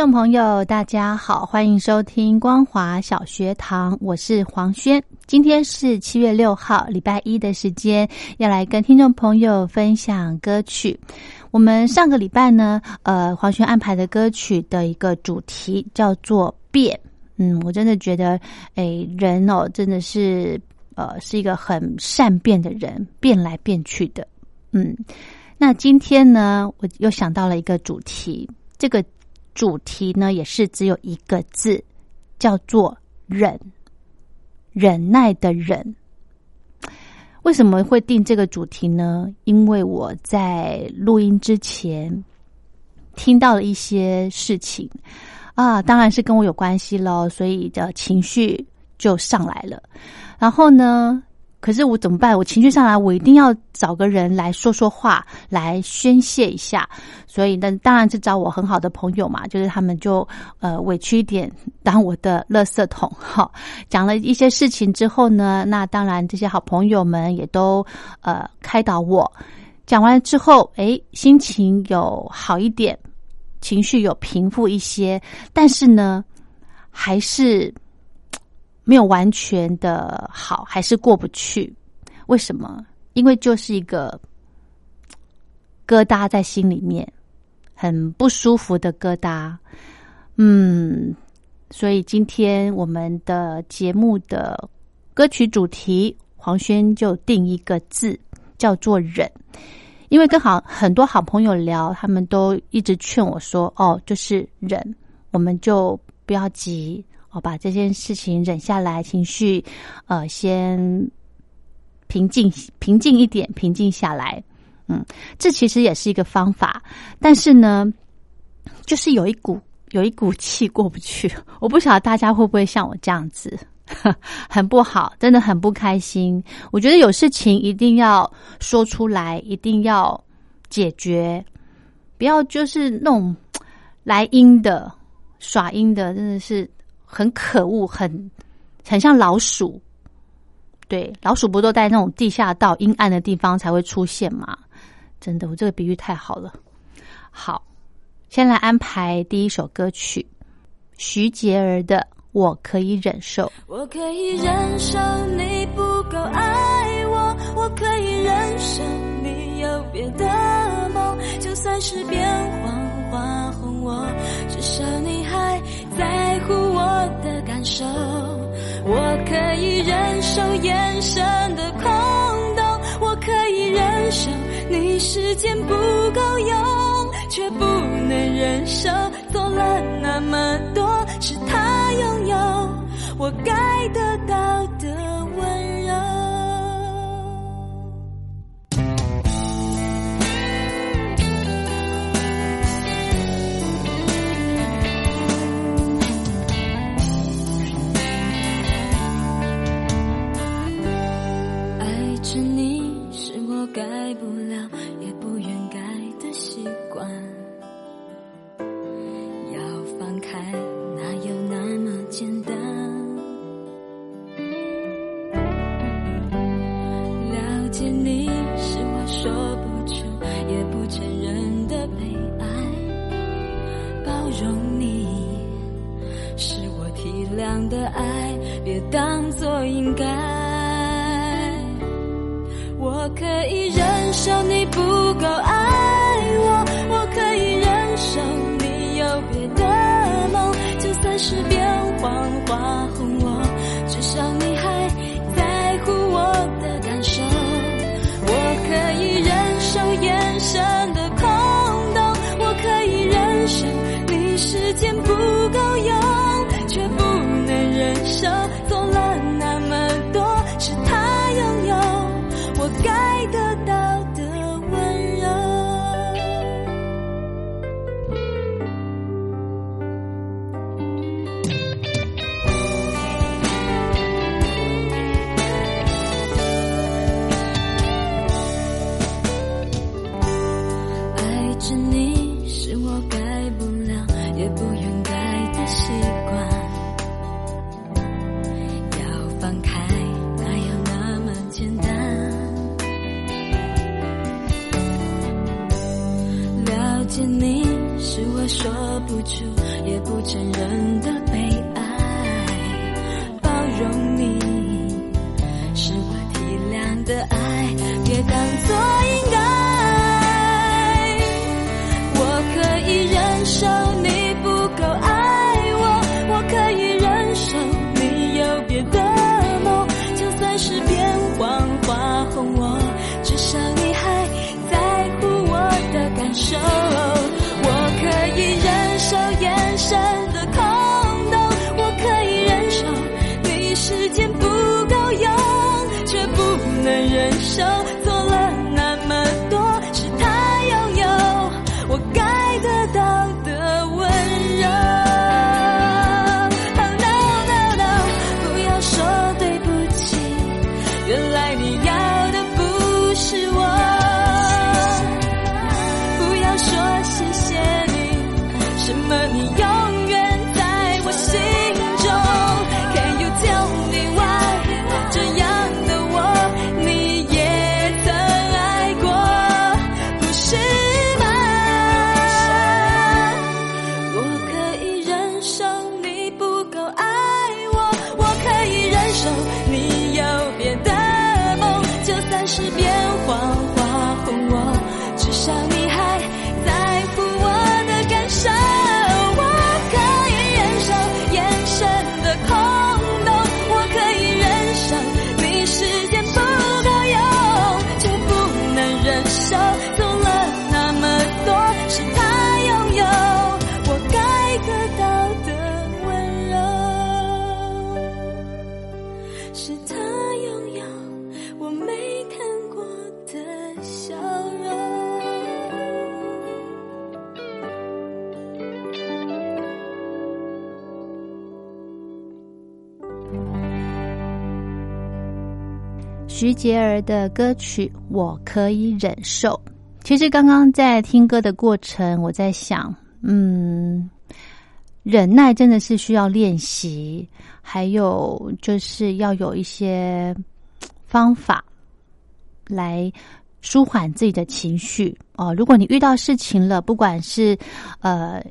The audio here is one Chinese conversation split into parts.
众朋友，大家好，欢迎收听光华小学堂，我是黄轩。今天是七月六号，礼拜一的时间，要来跟听众朋友分享歌曲。我们上个礼拜呢，呃，黄轩安排的歌曲的一个主题叫做“变”。嗯，我真的觉得，哎，人哦，真的是，呃，是一个很善变的人，变来变去的。嗯，那今天呢，我又想到了一个主题，这个。主题呢也是只有一个字，叫做忍，忍耐的忍。为什么会定这个主题呢？因为我在录音之前听到了一些事情啊，当然是跟我有关系喽，所以的情绪就上来了。然后呢？可是我怎么办？我情绪上来，我一定要找个人来说说话，来宣泄一下。所以，那当然是找我很好的朋友嘛，就是他们就呃委屈一点，当我的垃圾桶。哈，讲了一些事情之后呢，那当然这些好朋友们也都呃开导我。讲完之后，哎，心情有好一点，情绪有平复一些，但是呢，还是。没有完全的好，还是过不去。为什么？因为就是一个疙瘩在心里面，很不舒服的疙瘩。嗯，所以今天我们的节目的歌曲主题，黄轩就定一个字，叫做“忍”。因为跟好很多好朋友聊，他们都一直劝我说：“哦，就是忍，我们就不要急。”我把这件事情忍下来，情绪，呃，先平静，平静一点，平静下来。嗯，这其实也是一个方法，但是呢，就是有一股有一股气过不去。我不晓得大家会不会像我这样子，很不好，真的很不开心。我觉得有事情一定要说出来，一定要解决，不要就是那种来阴的、耍阴的，真的是。很可恶，很很像老鼠。对，老鼠不都在那种地下道、阴暗的地方才会出现吗？真的，我这个比喻太好了。好，先来安排第一首歌曲，徐杰儿的《我可以忍受》。我可以忍受你不够爱我，我可以忍受你有别的梦，就算是变黄花红，我至少你还。在乎我的感受，我可以忍受眼神的空洞，我可以忍受你时间不够用，却不能忍受做了那么多是他拥有我该得到 one. 是变徐杰儿的歌曲《我可以忍受》。其实刚刚在听歌的过程，我在想，嗯，忍耐真的是需要练习，还有就是要有一些方法来舒缓自己的情绪哦。如果你遇到事情了，不管是呃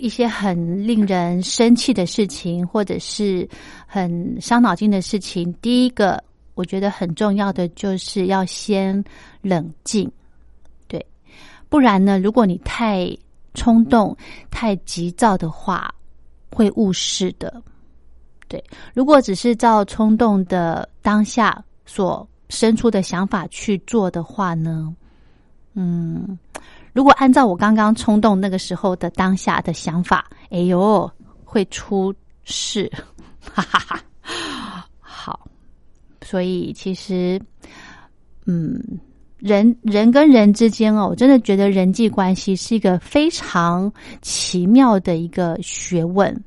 一些很令人生气的事情，或者是很伤脑筋的事情，第一个我觉得很重要的就是要先冷静，对，不然呢，如果你太冲动、太急躁的话，会误事的。对，如果只是照冲动的当下所生出的想法去做的话呢，嗯，如果按照我刚刚冲动那个时候的当下的想法，哎呦，会出事，哈哈哈。所以其实，嗯，人人跟人之间哦，我真的觉得人际关系是一个非常奇妙的一个学问。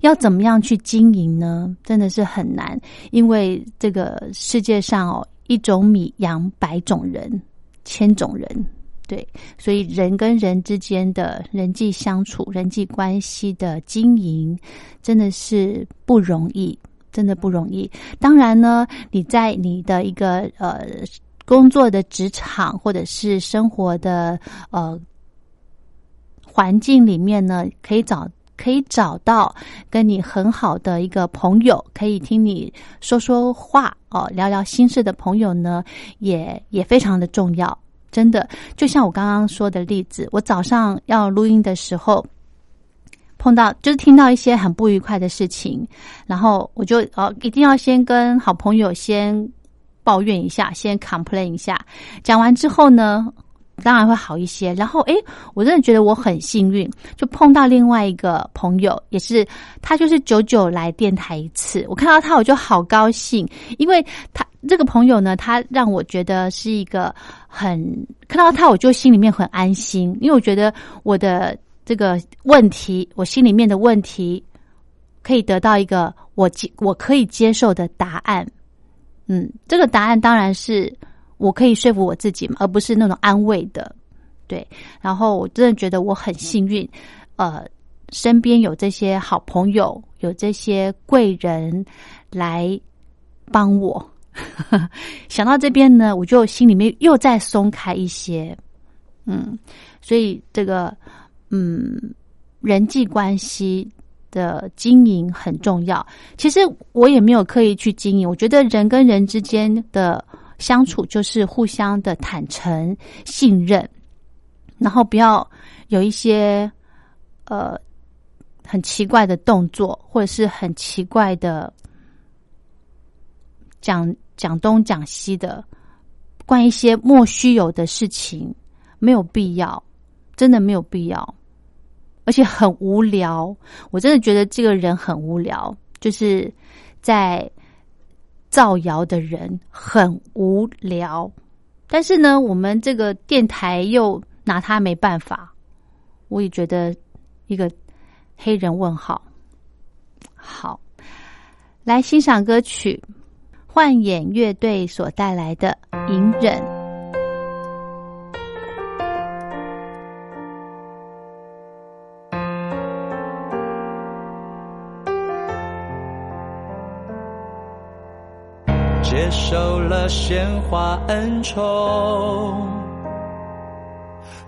要怎么样去经营呢？真的是很难，因为这个世界上哦，一种米养百种人，千种人，对，所以人跟人之间的人际相处、人际关系的经营，真的是不容易，真的不容易。当然呢，你在你的一个呃工作的职场或者是生活的呃环境里面呢，可以找。可以找到跟你很好的一个朋友，可以听你说说话哦，聊聊心事的朋友呢，也也非常的重要。真的，就像我刚刚说的例子，我早上要录音的时候，碰到就是听到一些很不愉快的事情，然后我就哦，一定要先跟好朋友先抱怨一下，先 complain 一下。讲完之后呢？当然会好一些。然后，诶，我真的觉得我很幸运，就碰到另外一个朋友，也是他，就是久久来电台一次。我看到他，我就好高兴，因为他这个朋友呢，他让我觉得是一个很看到他，我就心里面很安心，因为我觉得我的这个问题，我心里面的问题，可以得到一个我接我可以接受的答案。嗯，这个答案当然是。我可以说服我自己，而不是那种安慰的，对。然后我真的觉得我很幸运，呃，身边有这些好朋友，有这些贵人来帮我。想到这边呢，我就心里面又再松开一些。嗯，所以这个嗯人际关系的经营很重要。其实我也没有刻意去经营，我觉得人跟人之间的。相处就是互相的坦诚、信任，然后不要有一些呃很奇怪的动作，或者是很奇怪的讲讲东讲西的，关一些莫须有的事情，没有必要，真的没有必要，而且很无聊。我真的觉得这个人很无聊，就是在。造谣的人很无聊，但是呢，我们这个电台又拿他没办法，我也觉得一个黑人问号。好，来欣赏歌曲，幻眼乐队所带来的《隐忍》。接受了鲜花恩宠，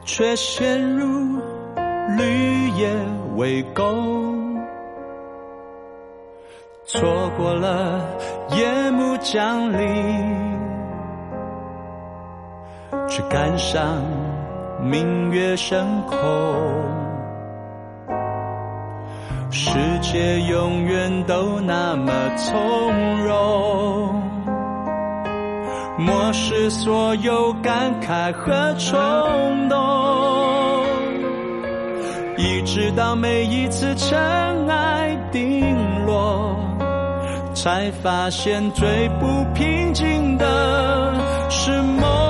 却陷入绿叶围攻，错过了夜幕降临，却赶上明月升空，世界永远都那么从容。漠视所有感慨和冲动，一直到每一次尘埃定落，才发现最不平静的是梦。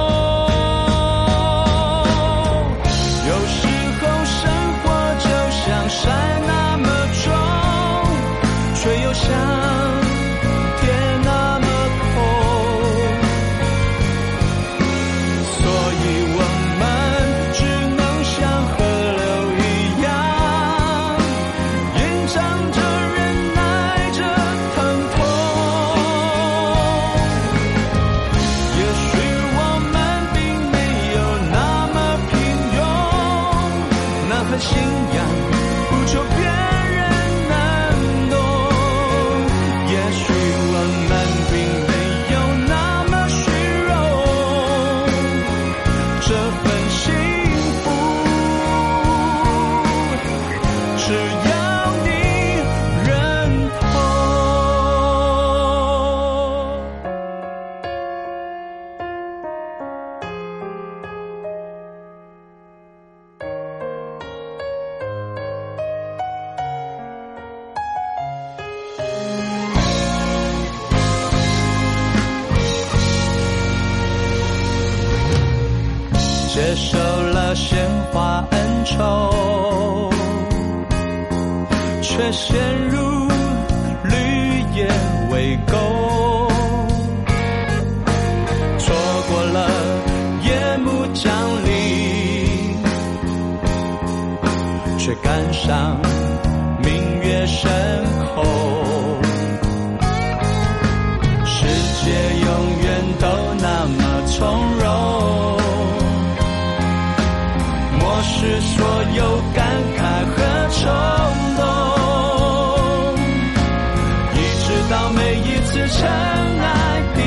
是尘埃冰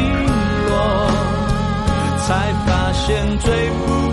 落，才发现最不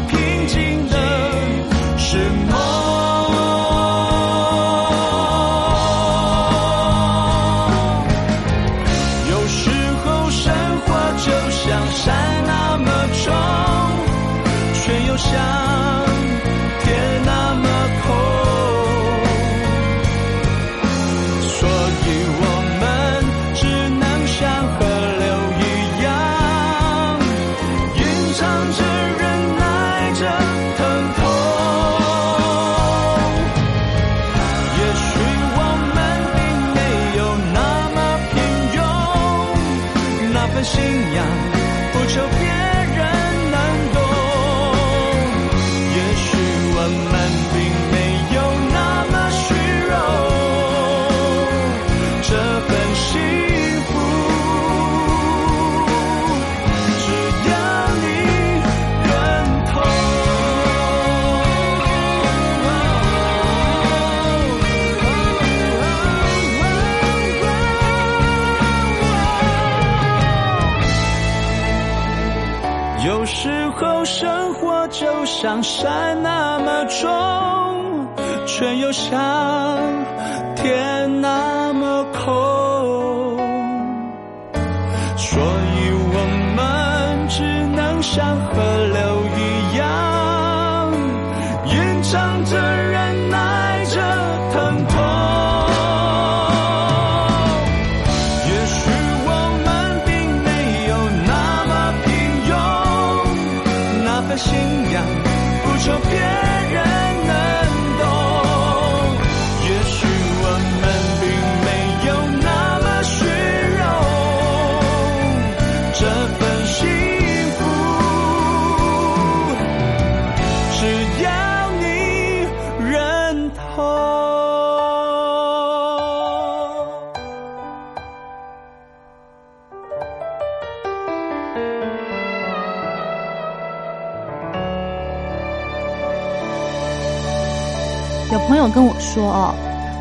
说哦，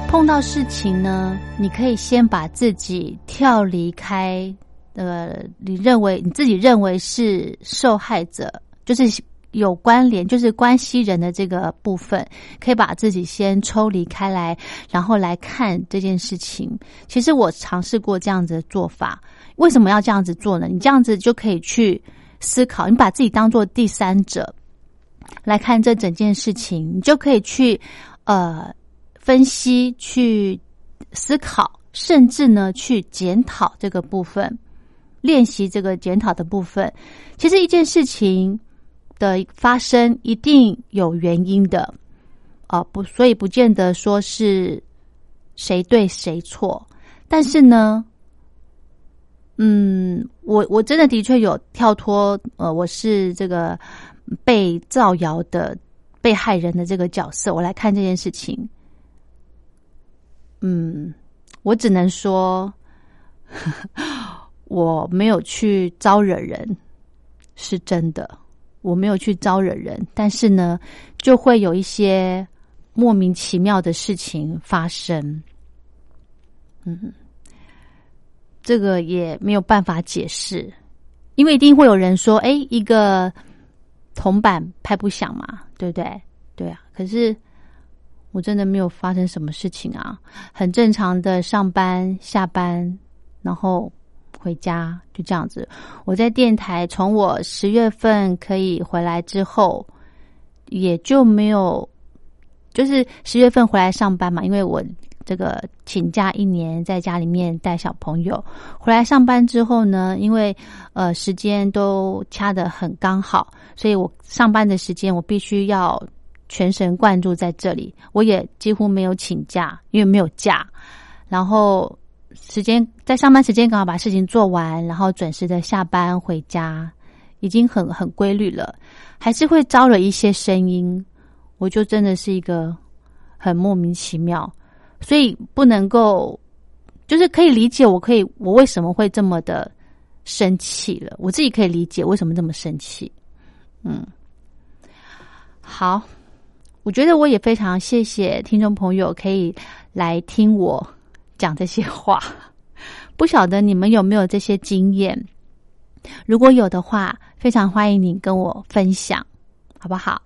碰到事情呢，你可以先把自己跳离开，呃，你认为你自己认为是受害者，就是有关联，就是关系人的这个部分，可以把自己先抽离开来，然后来看这件事情。其实我尝试过这样子的做法，为什么要这样子做呢？你这样子就可以去思考，你把自己当做第三者来看这整件事情，你就可以去。呃，分析、去思考，甚至呢去检讨这个部分，练习这个检讨的部分。其实一件事情的发生一定有原因的，啊、不，所以不见得说是谁对谁错。但是呢，嗯，我我真的的确有跳脱，呃，我是这个被造谣的。被害人的这个角色，我来看这件事情。嗯，我只能说，我没有去招惹人，是真的，我没有去招惹人。但是呢，就会有一些莫名其妙的事情发生。嗯，这个也没有办法解释，因为一定会有人说：“哎，一个。”铜板拍不响嘛，对不对？对啊，可是我真的没有发生什么事情啊，很正常的上班、下班，然后回家，就这样子。我在电台，从我十月份可以回来之后，也就没有，就是十月份回来上班嘛，因为我这个请假一年，在家里面带小朋友。回来上班之后呢，因为呃时间都掐得很刚好，所以我上班的时间我必须要全神贯注在这里。我也几乎没有请假，因为没有假。然后时间在上班时间刚好把事情做完，然后准时的下班回家，已经很很规律了。还是会招惹一些声音，我就真的是一个很莫名其妙。所以不能够，就是可以理解，我可以，我为什么会这么的生气了？我自己可以理解为什么这么生气。嗯，好，我觉得我也非常谢谢听众朋友可以来听我讲这些话。不晓得你们有没有这些经验？如果有的话，非常欢迎你跟我分享，好不好？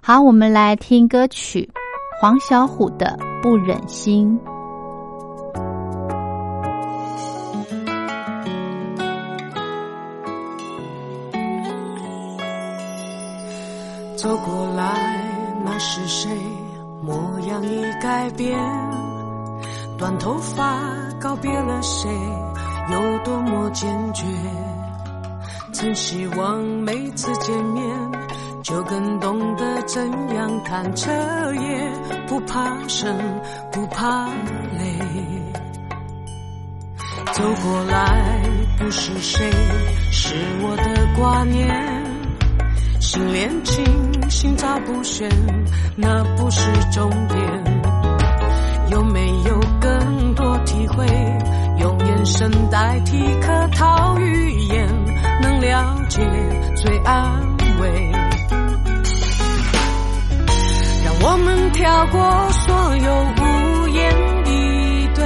好，我们来听歌曲。黄小琥的不忍心，走过是谁？模样已改变，短头发告别了谁？有多么坚决？曾希望每次见面。就更懂得怎样看彻夜，不怕生，不怕累。走过来不是谁，是我的挂念。心连情，心照不宣，那不是终点。有没有更多体会？用眼神代替客套语言，能了解最安慰。让我们跳过所有无言以对，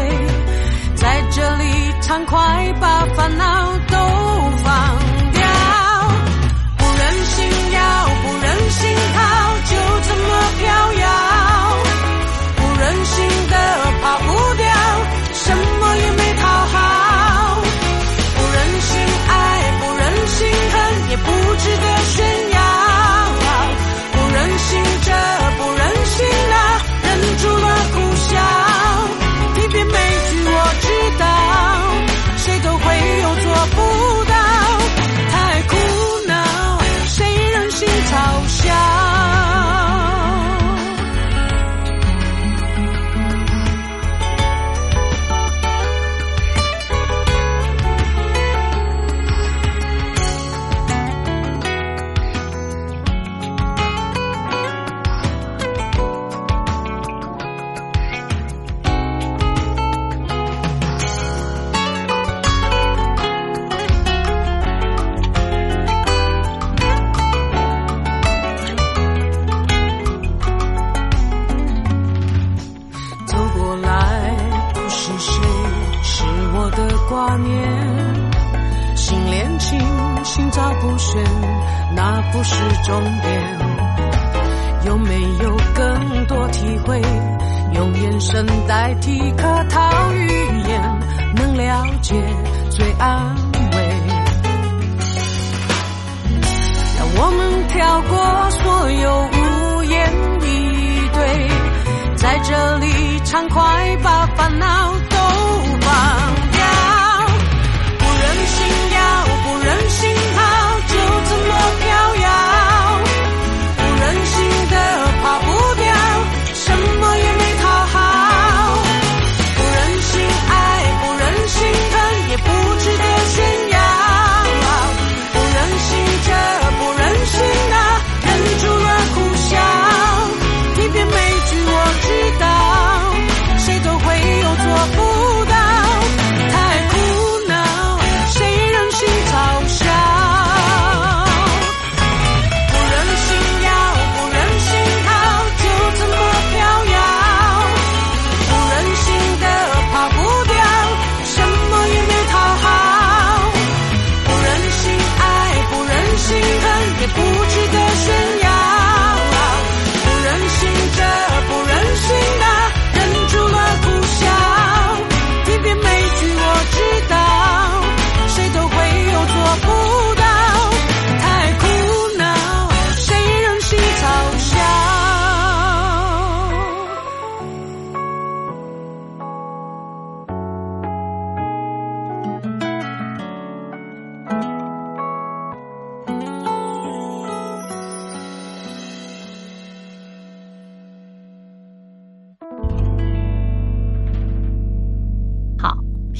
在这里畅快把烦恼都恨，也不值心照不宣那不是终点有没有更多体会用眼神代替客套语言能了解最安慰。让我们跳过所有无言以对在这里畅快把烦恼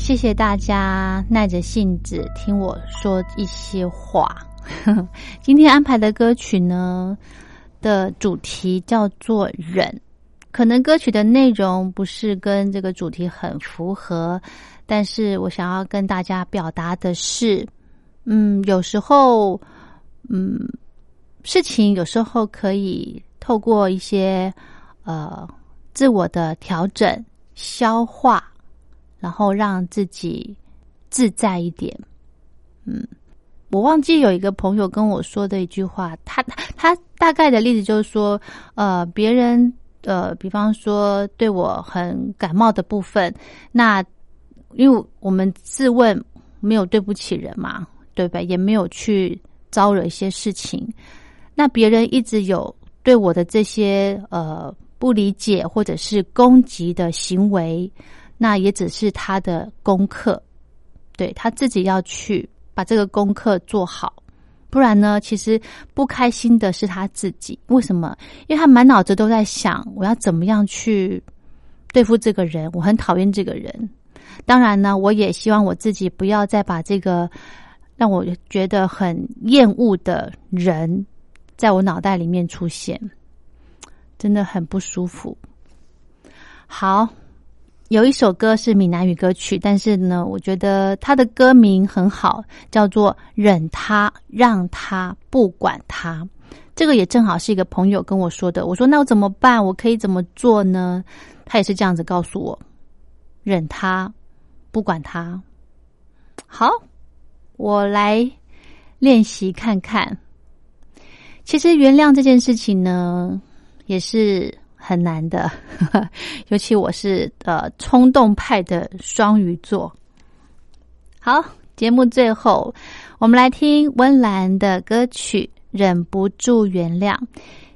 谢谢大家耐着性子听我说一些话。今天安排的歌曲呢的主题叫做“忍”，可能歌曲的内容不是跟这个主题很符合，但是我想要跟大家表达的是，嗯，有时候，嗯，事情有时候可以透过一些呃自我的调整、消化，然后让自己自在一点，嗯。我忘记有一个朋友跟我说的一句话，他他大概的例子就是说，呃，别人呃，比方说对我很感冒的部分，那因为我们自问没有对不起人嘛，对吧？也没有去招惹一些事情，那别人一直有对我的这些呃不理解或者是攻击的行为，那也只是他的功课，对他自己要去。把这个功课做好，不然呢？其实不开心的是他自己。为什么？因为他满脑子都在想，我要怎么样去对付这个人。我很讨厌这个人。当然呢，我也希望我自己不要再把这个让我觉得很厌恶的人，在我脑袋里面出现，真的很不舒服。好。有一首歌是闽南语歌曲，但是呢，我觉得它的歌名很好，叫做《忍他让他不管他》。这个也正好是一个朋友跟我说的。我说：“那我怎么办？我可以怎么做呢？”他也是这样子告诉我：“忍他，不管他。”好，我来练习看看。其实原谅这件事情呢，也是。很难的，尤其我是呃冲动派的双鱼座。好，节目最后，我们来听温岚的歌曲《忍不住原谅》。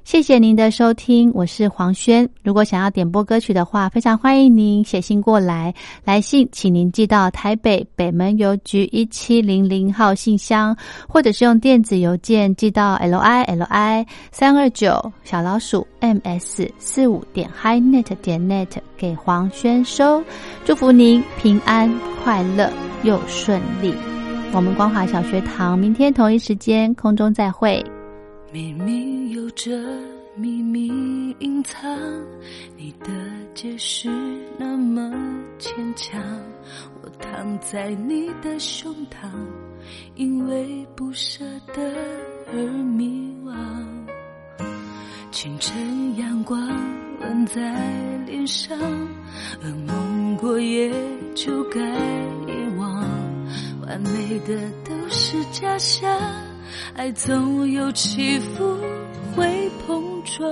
谢谢您的收听，我是黄轩。如果想要点播歌曲的话，非常欢迎您写信过来。来信请您寄到台北北门邮局一七零零号信箱，或者是用电子邮件寄到 l i l i 三二九小老鼠 m s 四五点 hi net 点 net 给黄轩收。祝福您平安快乐又顺利。我们光华小学堂明天同一时间空中再会。明明有着秘密隐藏，你的解释那么牵强。我躺在你的胸膛，因为不舍得而迷惘。清晨阳光吻在脸上，噩梦过夜就该遗忘。完美的都是假象。爱总有起伏，会碰撞，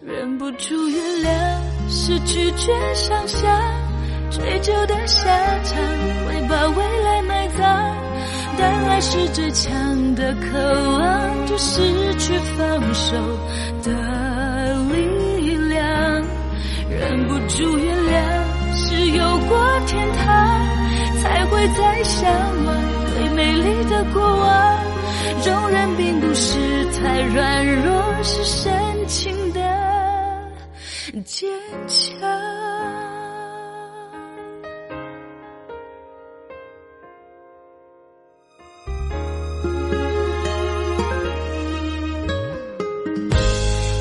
忍不住原谅，是拒绝想象，追究的下场会把未来埋葬。但爱是最强的渴望，就失去放手的力量。忍不住原谅，是有过天堂，才会再向往。美丽的过往，容忍并不是太软弱，是深情的坚强。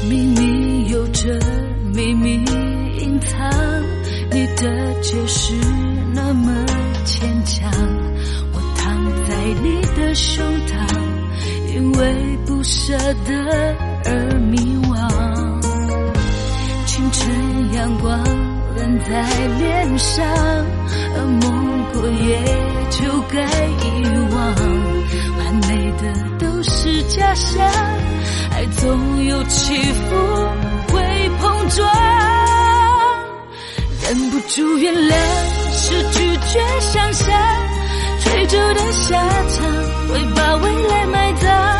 明明有着秘密隐藏，你的解释那么牵强。你的胸膛，因为不舍得而迷惘。清晨阳光冷在脸上，而梦过也就该遗忘。完美的都是假象，爱总有起伏，会碰撞。忍不住原谅，是拒绝想象。追逐的下场会把未来埋葬。